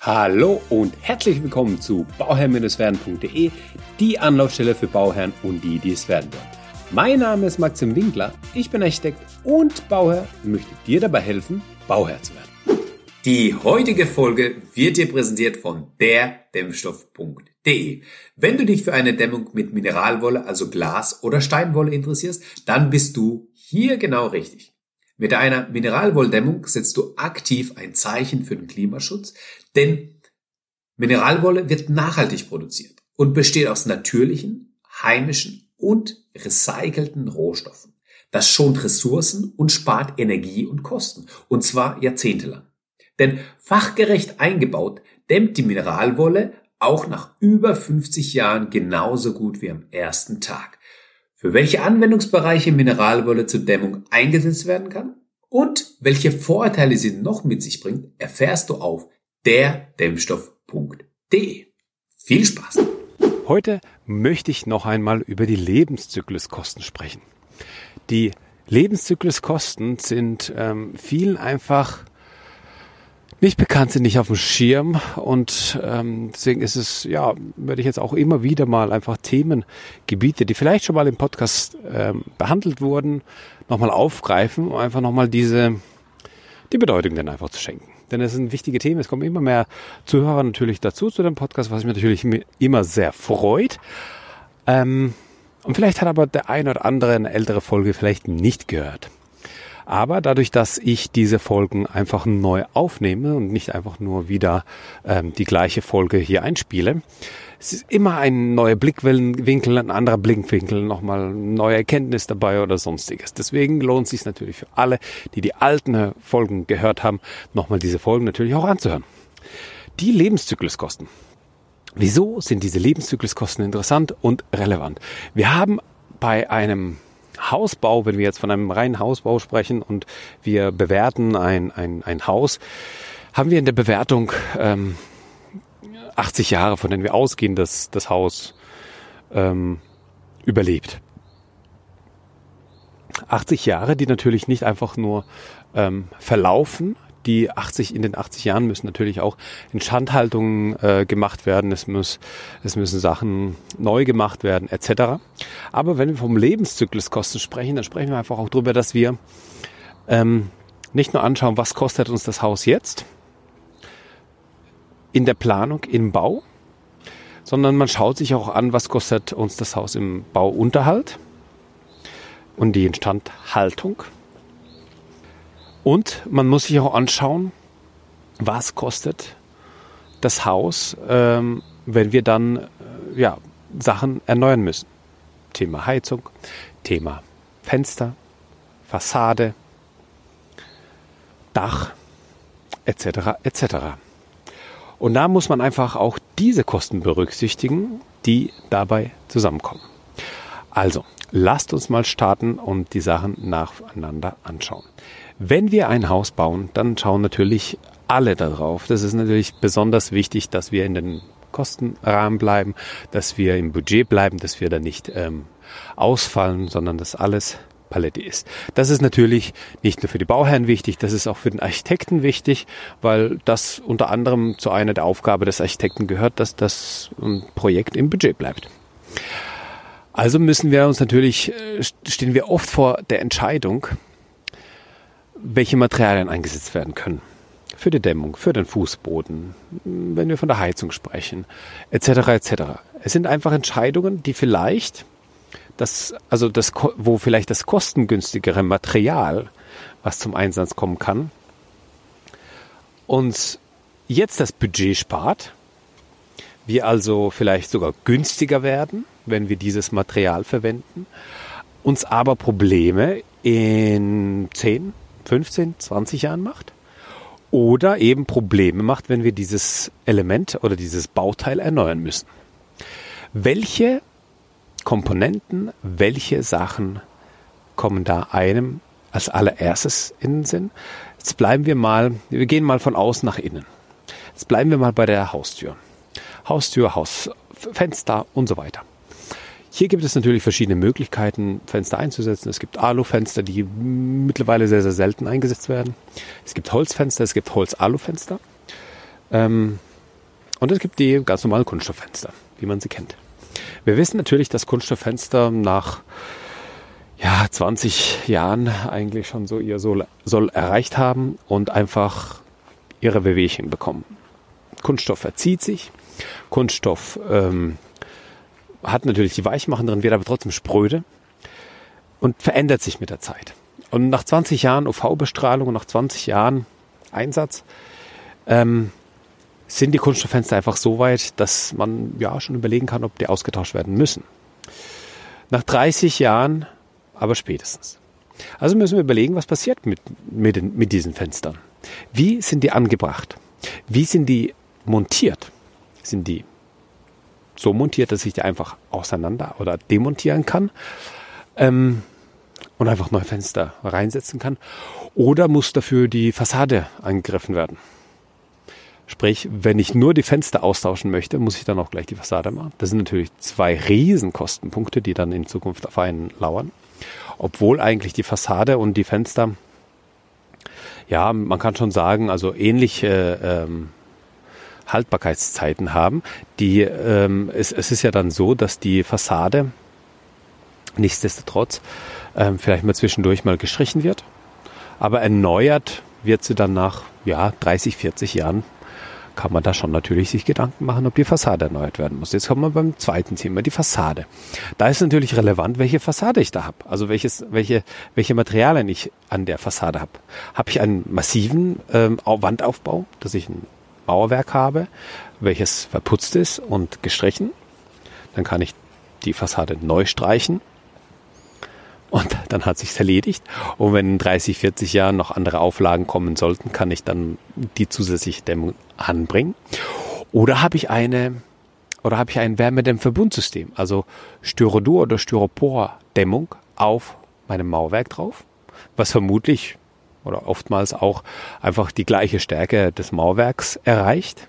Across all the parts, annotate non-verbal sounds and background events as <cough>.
Hallo und herzlich willkommen zu bauherr-werden.de, die Anlaufstelle für Bauherren und die, die es werden wollen. Mein Name ist Maxim Winkler, ich bin Architekt und Bauherr und möchte dir dabei helfen, Bauherr zu werden. Die heutige Folge wird dir präsentiert von derdämmstoff.de. Wenn du dich für eine Dämmung mit Mineralwolle, also Glas oder Steinwolle interessierst, dann bist du hier genau richtig. Mit einer Mineralwolldämmung setzt du aktiv ein Zeichen für den Klimaschutz, denn Mineralwolle wird nachhaltig produziert und besteht aus natürlichen, heimischen und recycelten Rohstoffen. Das schont Ressourcen und spart Energie und Kosten, und zwar jahrzehntelang. Denn fachgerecht eingebaut dämmt die Mineralwolle auch nach über 50 Jahren genauso gut wie am ersten Tag für welche Anwendungsbereiche Mineralwolle zur Dämmung eingesetzt werden kann und welche Vorteile sie noch mit sich bringt, erfährst du auf derdämmstoff.de. Viel Spaß! Heute möchte ich noch einmal über die Lebenszykluskosten sprechen. Die Lebenszykluskosten sind ähm, vielen einfach nicht bekannt sind, nicht auf dem Schirm. Und ähm, deswegen ist es, ja, würde ich jetzt auch immer wieder mal einfach Themengebiete, die vielleicht schon mal im Podcast ähm, behandelt wurden, nochmal aufgreifen, um einfach nochmal diese, die Bedeutung dann einfach zu schenken. Denn es sind wichtige Themen. Es kommen immer mehr Zuhörer natürlich dazu zu dem Podcast, was mich natürlich immer sehr freut. Ähm, und vielleicht hat aber der ein oder andere eine ältere Folge vielleicht nicht gehört. Aber dadurch, dass ich diese Folgen einfach neu aufnehme und nicht einfach nur wieder ähm, die gleiche Folge hier einspiele, es ist immer ein neuer Blickwinkel, ein anderer Blickwinkel, nochmal neue Erkenntnis dabei oder sonstiges. Deswegen lohnt es sich natürlich für alle, die die alten Folgen gehört haben, nochmal diese Folgen natürlich auch anzuhören. Die Lebenszykluskosten. Wieso sind diese Lebenszykluskosten interessant und relevant? Wir haben bei einem Hausbau, wenn wir jetzt von einem reinen Hausbau sprechen und wir bewerten ein, ein, ein Haus, haben wir in der Bewertung ähm, 80 Jahre, von denen wir ausgehen, dass das Haus ähm, überlebt. 80 Jahre, die natürlich nicht einfach nur ähm, verlaufen, die 80 in den 80 Jahren müssen natürlich auch Instandhaltungen äh, gemacht werden. Es muss, es müssen Sachen neu gemacht werden etc. Aber wenn wir vom Lebenszykluskosten sprechen, dann sprechen wir einfach auch darüber, dass wir ähm, nicht nur anschauen, was kostet uns das Haus jetzt in der Planung, im Bau, sondern man schaut sich auch an, was kostet uns das Haus im Bauunterhalt und die Instandhaltung und man muss sich auch anschauen, was kostet das Haus, ähm, wenn wir dann äh, ja, Sachen erneuern müssen. Thema Heizung, Thema Fenster, Fassade, Dach, etc. etc. Und da muss man einfach auch diese Kosten berücksichtigen, die dabei zusammenkommen. Also, lasst uns mal starten und die Sachen nacheinander anschauen. Wenn wir ein Haus bauen, dann schauen natürlich alle darauf. Das ist natürlich besonders wichtig, dass wir in den Kostenrahmen bleiben, dass wir im Budget bleiben, dass wir da nicht ähm, ausfallen, sondern dass alles Palette ist. Das ist natürlich nicht nur für die Bauherren wichtig, das ist auch für den Architekten wichtig, weil das unter anderem zu einer der Aufgabe des Architekten gehört, dass das Projekt im Budget bleibt. Also müssen wir uns natürlich, äh, stehen wir oft vor der Entscheidung, welche Materialien eingesetzt werden können. Für die Dämmung, für den Fußboden, wenn wir von der Heizung sprechen, etc. etc. Es sind einfach Entscheidungen, die vielleicht das, also das, wo vielleicht das kostengünstigere Material, was zum Einsatz kommen kann, uns jetzt das Budget spart, wir also vielleicht sogar günstiger werden, wenn wir dieses Material verwenden, uns aber Probleme in 10, 15, 20 Jahren macht. Oder eben Probleme macht, wenn wir dieses Element oder dieses Bauteil erneuern müssen. Welche Komponenten, welche Sachen kommen da einem als allererstes in den Sinn? Jetzt bleiben wir mal, wir gehen mal von außen nach innen. Jetzt bleiben wir mal bei der Haustür. Haustür, Hausfenster und so weiter. Hier gibt es natürlich verschiedene Möglichkeiten, Fenster einzusetzen. Es gibt Alufenster, die mittlerweile sehr, sehr selten eingesetzt werden. Es gibt Holzfenster, es gibt Holz-Alufenster. Ähm, Und es gibt die ganz normalen Kunststofffenster, wie man sie kennt. Wir wissen natürlich, dass Kunststofffenster nach ja, 20 Jahren eigentlich schon so ihr Soll, Soll erreicht haben und einfach ihre Wehwehchen bekommen. Kunststoff verzieht sich, Kunststoff ähm, hat natürlich die Weichmachen drin, wird aber trotzdem spröde und verändert sich mit der Zeit. Und nach 20 Jahren UV-Bestrahlung und nach 20 Jahren Einsatz ähm, sind die Kunststofffenster einfach so weit, dass man ja schon überlegen kann, ob die ausgetauscht werden müssen. Nach 30 Jahren aber spätestens. Also müssen wir überlegen, was passiert mit, mit, den, mit diesen Fenstern. Wie sind die angebracht? Wie sind die montiert? Sind die so montiert, dass ich die einfach auseinander oder demontieren kann ähm, und einfach neue Fenster reinsetzen kann? Oder muss dafür die Fassade angegriffen werden? Sprich, wenn ich nur die Fenster austauschen möchte, muss ich dann auch gleich die Fassade machen. Das sind natürlich zwei Riesenkostenpunkte, die dann in Zukunft auf einen lauern. Obwohl eigentlich die Fassade und die Fenster, ja, man kann schon sagen, also ähnliche ähm, Haltbarkeitszeiten haben. Die, ähm, es, es ist ja dann so, dass die Fassade nichtsdestotrotz ähm, vielleicht mal zwischendurch mal gestrichen wird, aber erneuert wird sie dann nach ja, 30, 40 Jahren kann man da schon natürlich sich Gedanken machen, ob die Fassade erneuert werden muss. Jetzt kommen wir beim zweiten Thema, die Fassade. Da ist natürlich relevant, welche Fassade ich da habe. Also welches, welche, welche Materialien ich an der Fassade habe. Habe ich einen massiven ähm, Wandaufbau, dass ich ein Mauerwerk habe, welches verputzt ist und gestrichen. Dann kann ich die Fassade neu streichen und dann hat sich's erledigt. Und wenn in 30, 40 Jahren noch andere Auflagen kommen sollten, kann ich dann die zusätzliche Dämmung anbringen. Oder habe ich eine oder habe ich ein Wärmedämmverbundsystem, also Styrodur oder Styropor-Dämmung auf meinem Mauerwerk drauf, was vermutlich oder oftmals auch einfach die gleiche Stärke des Mauerwerks erreicht.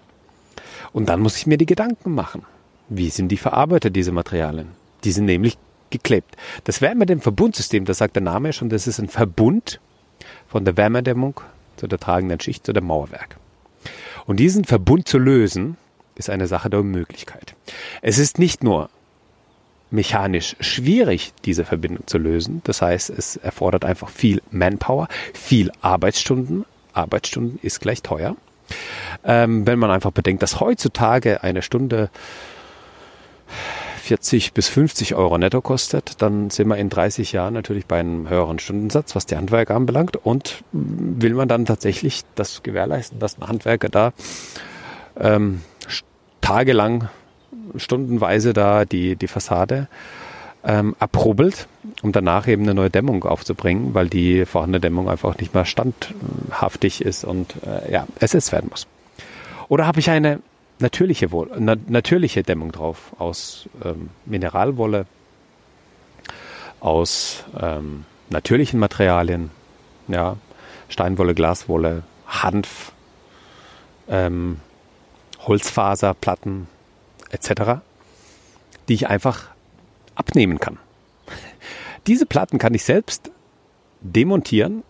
Und dann muss ich mir die Gedanken machen. Wie sind die verarbeitet, diese Materialien? Die sind nämlich geklebt. Das Wärmedämmverbundsystem, das sagt der Name schon, das ist ein Verbund von der Wärmedämmung zu der tragenden Schicht zu dem Mauerwerk. Und diesen Verbund zu lösen, ist eine Sache der Unmöglichkeit. Es ist nicht nur mechanisch schwierig, diese Verbindung zu lösen. Das heißt, es erfordert einfach viel Manpower, viel Arbeitsstunden. Arbeitsstunden ist gleich teuer. Ähm, wenn man einfach bedenkt, dass heutzutage eine Stunde 40 bis 50 Euro netto kostet, dann sind wir in 30 Jahren natürlich bei einem höheren Stundensatz, was die Handwerker anbelangt. Und will man dann tatsächlich das gewährleisten, dass ein Handwerker da ähm, tagelang, stundenweise da die, die Fassade ähm, abrubbelt, um danach eben eine neue Dämmung aufzubringen, weil die vorhandene Dämmung einfach nicht mehr standhaftig ist und äh, ja, ersetzt werden muss. Oder habe ich eine natürliche, Wolle, na, natürliche Dämmung drauf aus ähm, Mineralwolle, aus ähm, natürlichen Materialien, ja, Steinwolle, Glaswolle, Hanf, ähm, Holzfaserplatten etc., die ich einfach abnehmen kann. Diese Platten kann ich selbst demontieren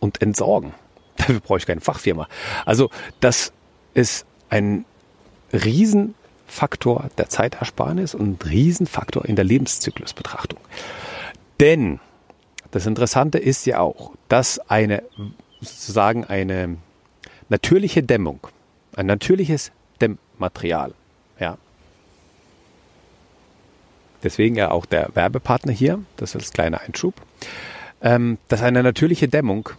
und entsorgen. <laughs> Dafür brauche ich keine Fachfirma. Also das ist ein Riesenfaktor der Zeitersparnis und ein Riesenfaktor in der Lebenszyklusbetrachtung. Denn das Interessante ist ja auch, dass eine sozusagen eine natürliche Dämmung, ein natürliches Dämmmaterial, ja. Deswegen ja auch der Werbepartner hier, das als kleiner Einschub, ähm, dass eine natürliche Dämmung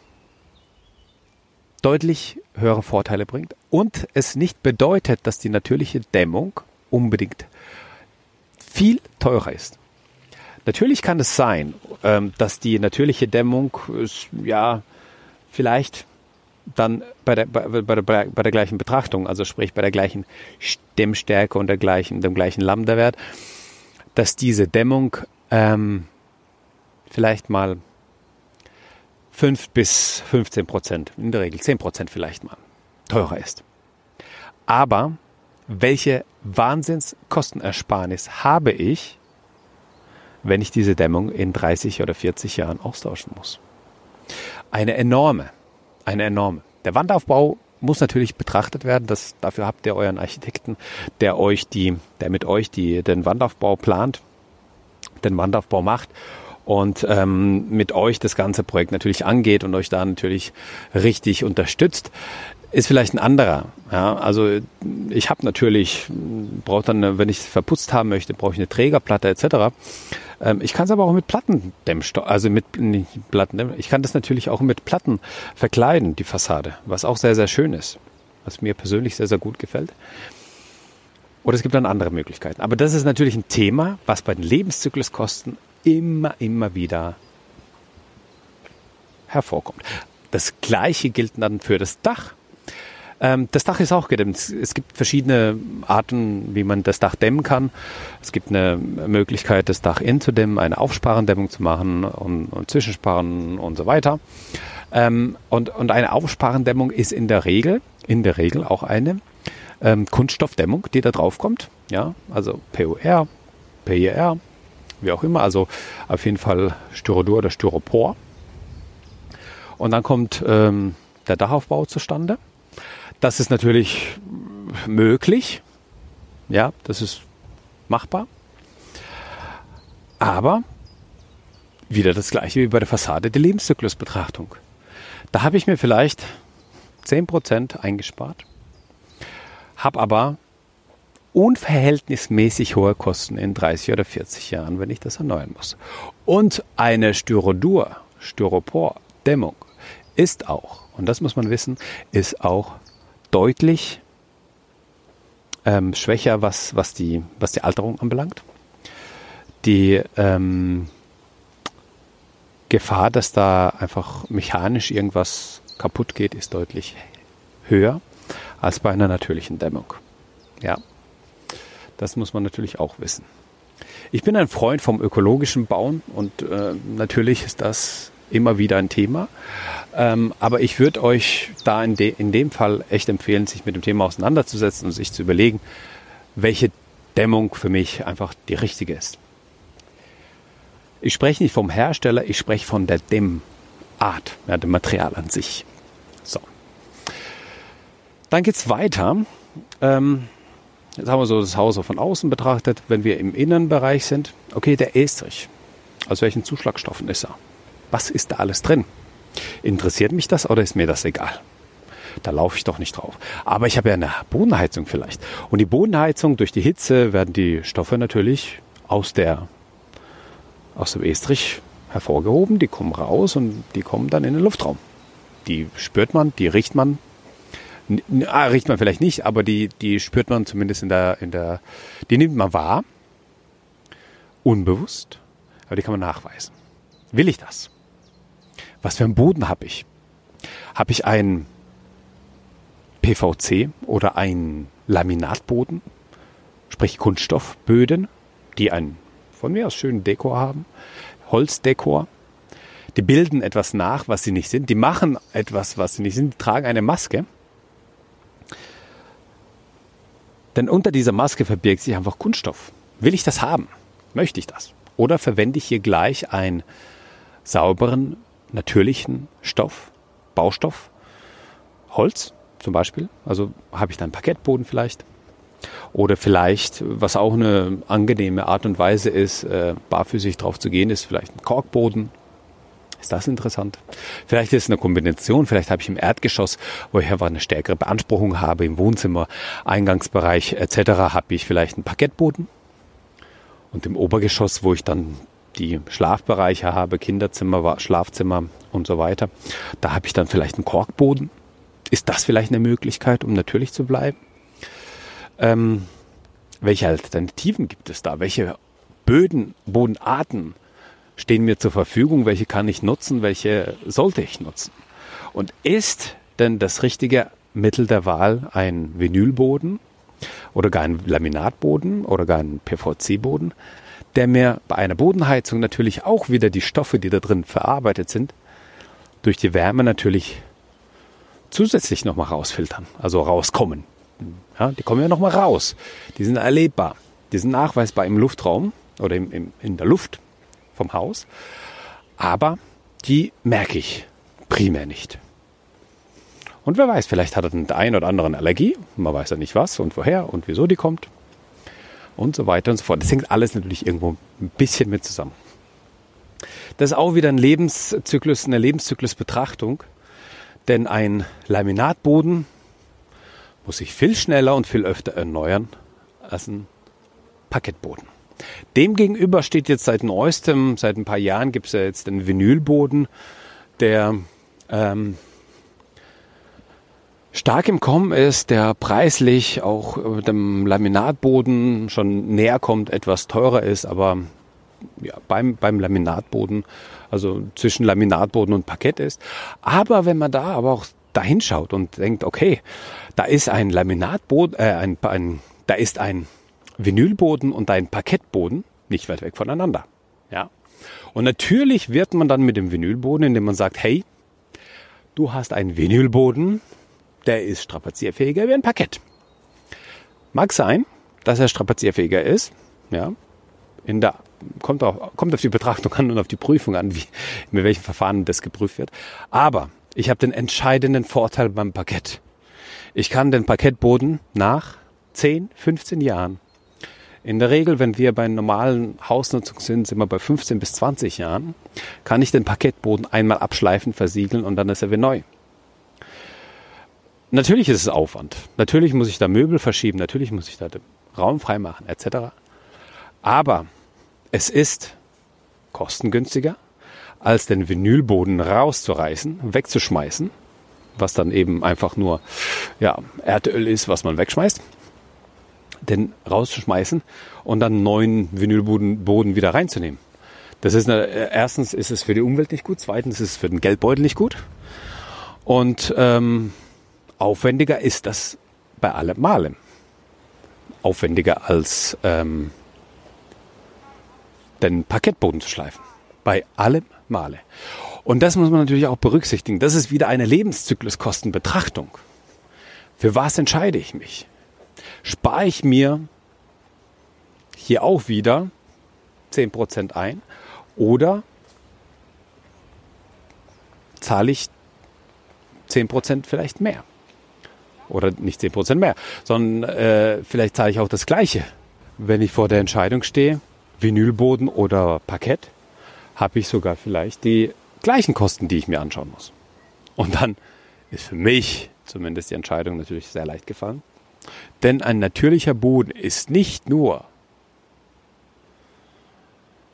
deutlich höhere Vorteile bringt und es nicht bedeutet, dass die natürliche Dämmung unbedingt viel teurer ist. Natürlich kann es sein, ähm, dass die natürliche Dämmung ja vielleicht dann bei der, bei, bei, der, bei der gleichen Betrachtung, also sprich bei der gleichen Dämmstärke und der gleichen, dem gleichen Lambda-Wert, dass diese Dämmung ähm, vielleicht mal 5 bis 15 Prozent, in der Regel 10 Prozent vielleicht mal, teurer ist. Aber welche Wahnsinnskostenersparnis habe ich, wenn ich diese Dämmung in 30 oder 40 Jahren austauschen muss? Eine enorme, eine enorme. Der Wandaufbau muss natürlich betrachtet werden. Das, dafür habt ihr euren Architekten, der euch die, der mit euch die, den Wandaufbau plant, den Wandaufbau macht und ähm, mit euch das ganze Projekt natürlich angeht und euch da natürlich richtig unterstützt ist vielleicht ein anderer. Ja, also ich habe natürlich, brauche dann, wenn ich es verputzt haben möchte, brauche ich eine Trägerplatte etc. Ähm, ich kann es aber auch mit Plattendämmstoff, also mit nicht ich kann das natürlich auch mit Platten verkleiden, die Fassade, was auch sehr, sehr schön ist, was mir persönlich sehr, sehr gut gefällt. Oder es gibt dann andere Möglichkeiten. Aber das ist natürlich ein Thema, was bei den Lebenszykluskosten immer, immer wieder hervorkommt. Das Gleiche gilt dann für das Dach. Ähm, das Dach ist auch gedämmt. Es gibt verschiedene Arten, wie man das Dach dämmen kann. Es gibt eine Möglichkeit, das Dach inzudämmen, eine Aufsparendämmung zu machen und, und Zwischensparen und so weiter. Ähm, und, und eine Aufsparendämmung ist in der Regel, in der Regel auch eine ähm, Kunststoffdämmung, die da drauf kommt. Ja, also PUR, PIR, wie auch immer. Also auf jeden Fall Styrodur oder Styropor. Und dann kommt ähm, der Dachaufbau zustande. Das ist natürlich möglich. Ja, das ist machbar. Aber wieder das gleiche wie bei der Fassade der Lebenszyklusbetrachtung. Da habe ich mir vielleicht 10% eingespart, habe aber unverhältnismäßig hohe Kosten in 30 oder 40 Jahren, wenn ich das erneuern muss. Und eine Styrodur, Styropor, Dämmung ist auch, und das muss man wissen, ist auch deutlich ähm, schwächer, was, was, die, was die Alterung anbelangt. Die ähm, Gefahr, dass da einfach mechanisch irgendwas kaputt geht, ist deutlich höher als bei einer natürlichen Dämmung. Ja, das muss man natürlich auch wissen. Ich bin ein Freund vom ökologischen Bauen und äh, natürlich ist das immer wieder ein Thema. Ähm, aber ich würde euch da in, de in dem Fall echt empfehlen, sich mit dem Thema auseinanderzusetzen und sich zu überlegen, welche Dämmung für mich einfach die richtige ist. Ich spreche nicht vom Hersteller, ich spreche von der Dämmart, ja, dem Material an sich. So. Dann geht's weiter. Ähm, jetzt haben wir so das Haus von außen betrachtet. Wenn wir im Innenbereich sind, okay, der Estrich. Aus welchen Zuschlagstoffen ist er? Was ist da alles drin? Interessiert mich das oder ist mir das egal? Da laufe ich doch nicht drauf. Aber ich habe ja eine Bodenheizung vielleicht. Und die Bodenheizung, durch die Hitze werden die Stoffe natürlich aus, der, aus dem Estrich hervorgehoben. Die kommen raus und die kommen dann in den Luftraum. Die spürt man, die riecht man. Ah, riecht man vielleicht nicht, aber die, die spürt man zumindest in der, in der, die nimmt man wahr. Unbewusst. Aber die kann man nachweisen. Will ich das? Was für einen Boden habe ich? Habe ich einen PVC oder einen Laminatboden, sprich Kunststoffböden, die einen von mir aus schönen Dekor haben, Holzdekor. Die bilden etwas nach, was sie nicht sind. Die machen etwas, was sie nicht sind. Die tragen eine Maske. Denn unter dieser Maske verbirgt sich einfach Kunststoff. Will ich das haben? Möchte ich das? Oder verwende ich hier gleich einen sauberen natürlichen Stoff, Baustoff, Holz zum Beispiel. Also habe ich dann Parkettboden vielleicht. Oder vielleicht, was auch eine angenehme Art und Weise ist, äh, barfüßig drauf zu gehen, ist vielleicht ein Korkboden. Ist das interessant? Vielleicht ist es eine Kombination. Vielleicht habe ich im Erdgeschoss, wo ich einfach eine stärkere Beanspruchung habe, im Wohnzimmer, Eingangsbereich etc., habe ich vielleicht einen Parkettboden. Und im Obergeschoss, wo ich dann die Schlafbereiche habe, Kinderzimmer, Schlafzimmer und so weiter, da habe ich dann vielleicht einen Korkboden. Ist das vielleicht eine Möglichkeit, um natürlich zu bleiben? Ähm, welche Alternativen gibt es da? Welche Böden, Bodenarten stehen mir zur Verfügung? Welche kann ich nutzen? Welche sollte ich nutzen? Und ist denn das richtige Mittel der Wahl ein Vinylboden oder gar ein Laminatboden oder gar ein PVC-Boden? Der mir bei einer Bodenheizung natürlich auch wieder die Stoffe, die da drin verarbeitet sind, durch die Wärme natürlich zusätzlich nochmal rausfiltern, also rauskommen. Ja, die kommen ja nochmal raus. Die sind erlebbar. Die sind nachweisbar im Luftraum oder im, im, in der Luft vom Haus. Aber die merke ich primär nicht. Und wer weiß, vielleicht hat er den einen oder anderen Allergie. Man weiß ja nicht was und woher und wieso die kommt. Und so weiter und so fort. Das hängt alles natürlich irgendwo ein bisschen mit zusammen. Das ist auch wieder ein Lebenszyklus, eine Lebenszyklusbetrachtung. Denn ein Laminatboden muss sich viel schneller und viel öfter erneuern als ein Parkettboden. Demgegenüber steht jetzt seit neuestem, seit ein paar Jahren gibt es ja jetzt den Vinylboden, der ähm, stark im Kommen ist, der preislich auch dem Laminatboden schon näher kommt, etwas teurer ist, aber ja, beim, beim Laminatboden, also zwischen Laminatboden und Parkett ist. Aber wenn man da aber auch dahin schaut und denkt, okay, da ist ein Laminatboden, äh, ein, ein, da ist ein Vinylboden und ein Parkettboden nicht weit weg voneinander. Ja. Und natürlich wird man dann mit dem Vinylboden, indem man sagt, hey, du hast einen Vinylboden, der ist strapazierfähiger wie ein Parkett. Mag sein, dass er strapazierfähiger ist, ja. In der, kommt, auch, kommt auf die Betrachtung an und auf die Prüfung an, wie, mit welchem Verfahren das geprüft wird. Aber ich habe den entscheidenden Vorteil beim Parkett. Ich kann den Parkettboden nach 10, 15 Jahren in der Regel, wenn wir bei normalen Hausnutzung sind, sind wir bei 15 bis 20 Jahren, kann ich den Parkettboden einmal abschleifen, versiegeln und dann ist er wie neu. Natürlich ist es Aufwand. Natürlich muss ich da Möbel verschieben, natürlich muss ich da den Raum freimachen, etc. Aber es ist kostengünstiger, als den Vinylboden rauszureißen, wegzuschmeißen, was dann eben einfach nur ja, Erdöl ist, was man wegschmeißt den rauszuschmeißen und dann neuen Vinylboden wieder reinzunehmen. Das ist eine, äh, erstens ist es für die Umwelt nicht gut, zweitens ist es für den Geldbeutel nicht gut und ähm, aufwendiger ist das bei allem Malen. Aufwendiger als ähm, den Parkettboden zu schleifen. Bei allem Male. Und das muss man natürlich auch berücksichtigen. Das ist wieder eine Lebenszykluskostenbetrachtung. Für was entscheide ich mich? spare ich mir hier auch wieder 10% ein oder zahle ich 10% vielleicht mehr. Oder nicht 10% mehr, sondern äh, vielleicht zahle ich auch das Gleiche. Wenn ich vor der Entscheidung stehe, Vinylboden oder Parkett, habe ich sogar vielleicht die gleichen Kosten, die ich mir anschauen muss. Und dann ist für mich zumindest die Entscheidung natürlich sehr leicht gefallen. Denn ein natürlicher Boden ist nicht nur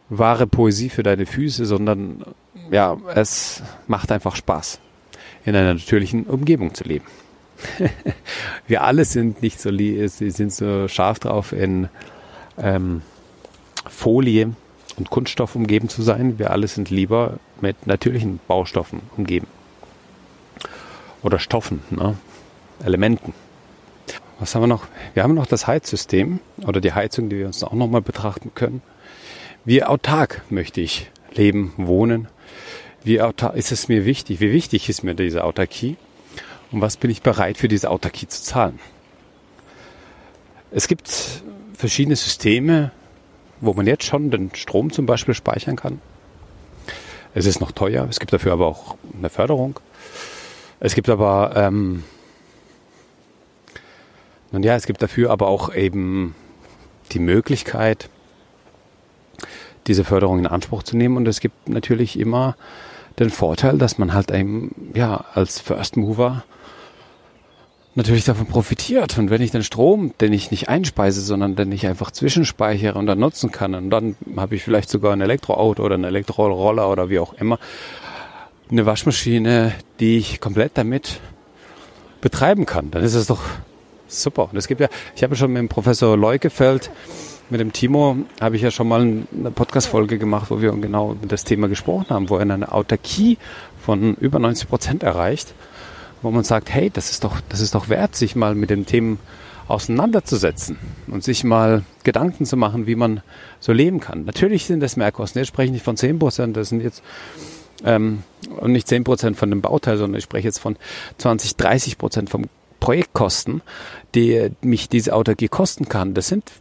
wahre Poesie für deine Füße, sondern ja, es macht einfach Spaß, in einer natürlichen Umgebung zu leben. <laughs> Wir alle sind nicht so, sind so scharf drauf, in ähm, Folie und Kunststoff umgeben zu sein. Wir alle sind lieber mit natürlichen Baustoffen umgeben. Oder Stoffen, ne? Elementen. Was haben wir noch? Wir haben noch das Heizsystem oder die Heizung, die wir uns auch nochmal betrachten können. Wie autark möchte ich leben, wohnen? Wie autark ist es mir wichtig? Wie wichtig ist mir diese Autarkie? Und was bin ich bereit für diese Autarkie zu zahlen? Es gibt verschiedene Systeme, wo man jetzt schon den Strom zum Beispiel speichern kann. Es ist noch teuer, es gibt dafür aber auch eine Förderung. Es gibt aber ähm, und ja, es gibt dafür aber auch eben die Möglichkeit, diese Förderung in Anspruch zu nehmen. Und es gibt natürlich immer den Vorteil, dass man halt eben, ja, als First Mover natürlich davon profitiert. Und wenn ich den Strom, den ich nicht einspeise, sondern den ich einfach zwischenspeichere und dann nutzen kann, und dann habe ich vielleicht sogar ein Elektroauto oder einen Elektroroller oder wie auch immer, eine Waschmaschine, die ich komplett damit betreiben kann, dann ist es doch Super. Und es gibt ja, ich habe schon mit dem Professor Leukefeld, mit dem Timo, habe ich ja schon mal eine Podcast-Folge gemacht, wo wir genau über das Thema gesprochen haben, wo er eine Autarkie von über 90 Prozent erreicht, wo man sagt, hey, das ist doch, das ist doch wert, sich mal mit den Themen auseinanderzusetzen und sich mal Gedanken zu machen, wie man so leben kann. Natürlich sind das Mehrkosten. Jetzt spreche ich nicht von 10 Prozent, das sind jetzt ähm, und nicht 10 Prozent von dem Bauteil, sondern ich spreche jetzt von 20, 30 Prozent vom Projektkosten, die mich diese Autarkie kosten kann, das sind,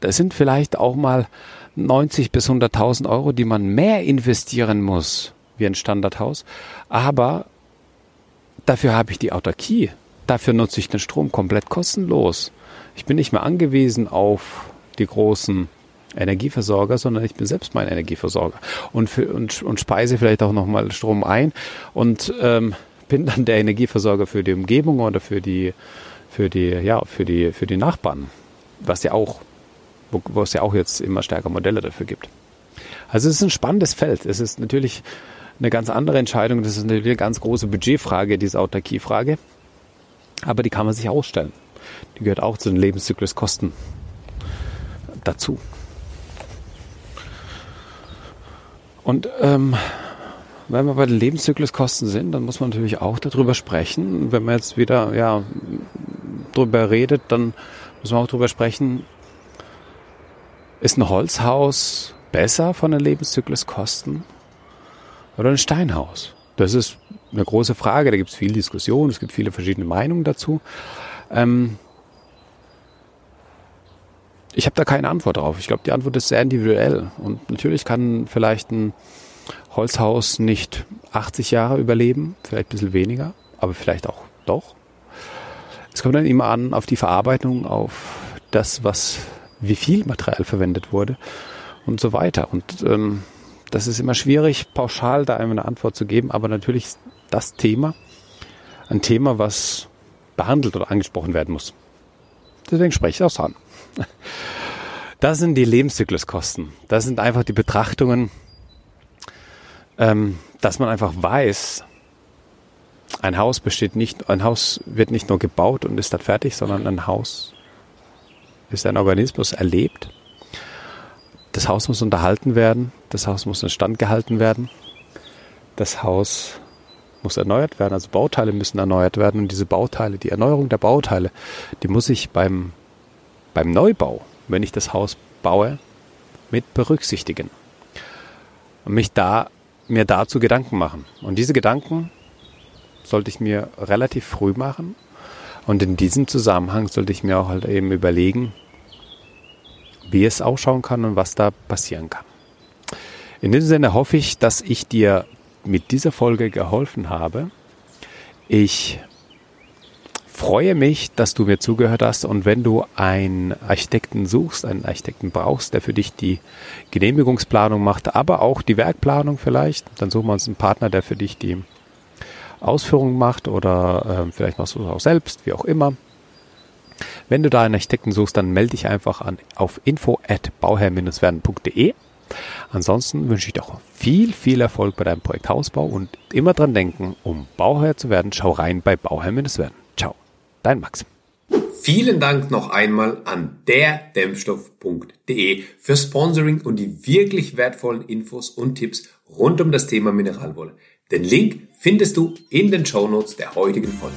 das sind vielleicht auch mal 90 bis 100.000 Euro, die man mehr investieren muss wie ein Standardhaus. Aber dafür habe ich die Autarkie. Dafür nutze ich den Strom komplett kostenlos. Ich bin nicht mehr angewiesen auf die großen Energieversorger, sondern ich bin selbst mein Energieversorger und, für, und, und speise vielleicht auch nochmal Strom ein und ähm, bin dann der Energieversorger für die Umgebung oder für die, für die, ja, für die, für die Nachbarn, was ja auch, wo, wo es ja auch jetzt immer stärker Modelle dafür gibt. Also es ist ein spannendes Feld. Es ist natürlich eine ganz andere Entscheidung. Das ist natürlich eine ganz große Budgetfrage, diese Autarkiefrage. Aber die kann man sich ausstellen. Die gehört auch zu den Lebenszykluskosten dazu. Und ähm, wenn wir bei den Lebenszykluskosten sind, dann muss man natürlich auch darüber sprechen. Wenn man jetzt wieder ja drüber redet, dann muss man auch darüber sprechen, ist ein Holzhaus besser von den Lebenszykluskosten oder ein Steinhaus? Das ist eine große Frage, da gibt es viel Diskussion, es gibt viele verschiedene Meinungen dazu. Ähm ich habe da keine Antwort drauf. Ich glaube, die Antwort ist sehr individuell. Und natürlich kann vielleicht ein Holzhaus nicht 80 Jahre überleben, vielleicht ein bisschen weniger, aber vielleicht auch doch. Es kommt dann immer an auf die Verarbeitung, auf das, was, wie viel Material verwendet wurde und so weiter. Und ähm, das ist immer schwierig, pauschal da eine Antwort zu geben, aber natürlich ist das Thema ein Thema, was behandelt oder angesprochen werden muss. Deswegen spreche ich auch an. Das sind die Lebenszykluskosten. Das sind einfach die Betrachtungen, ähm, dass man einfach weiß, ein Haus besteht nicht, ein Haus wird nicht nur gebaut und ist dann fertig, sondern ein Haus ist ein Organismus erlebt. Das Haus muss unterhalten werden, das Haus muss instand gehalten werden, das Haus muss erneuert werden, also Bauteile müssen erneuert werden und diese Bauteile, die Erneuerung der Bauteile, die muss ich beim, beim Neubau, wenn ich das Haus baue, mit berücksichtigen und mich da, mir dazu Gedanken machen. Und diese Gedanken sollte ich mir relativ früh machen und in diesem Zusammenhang sollte ich mir auch halt eben überlegen, wie es ausschauen kann und was da passieren kann. In diesem Sinne hoffe ich, dass ich dir mit dieser Folge geholfen habe. Ich freue mich, dass du mir zugehört hast und wenn du einen Architekten suchst, einen Architekten brauchst, der für dich die Genehmigungsplanung macht, aber auch die Werkplanung vielleicht, dann suchen wir uns einen Partner, der für dich die Ausführung macht oder äh, vielleicht machst du es auch selbst, wie auch immer. Wenn du da einen Architekten suchst, dann melde dich einfach an auf info at bauherr-werden.de. Ansonsten wünsche ich dir auch viel, viel Erfolg bei deinem Projekt Hausbau und immer dran denken, um Bauherr zu werden, schau rein bei Bauherr-werden. Dein Max. Vielen Dank noch einmal an derdämpfstoff.de für Sponsoring und die wirklich wertvollen Infos und Tipps rund um das Thema Mineralwolle. Den Link findest du in den Shownotes der heutigen Folge.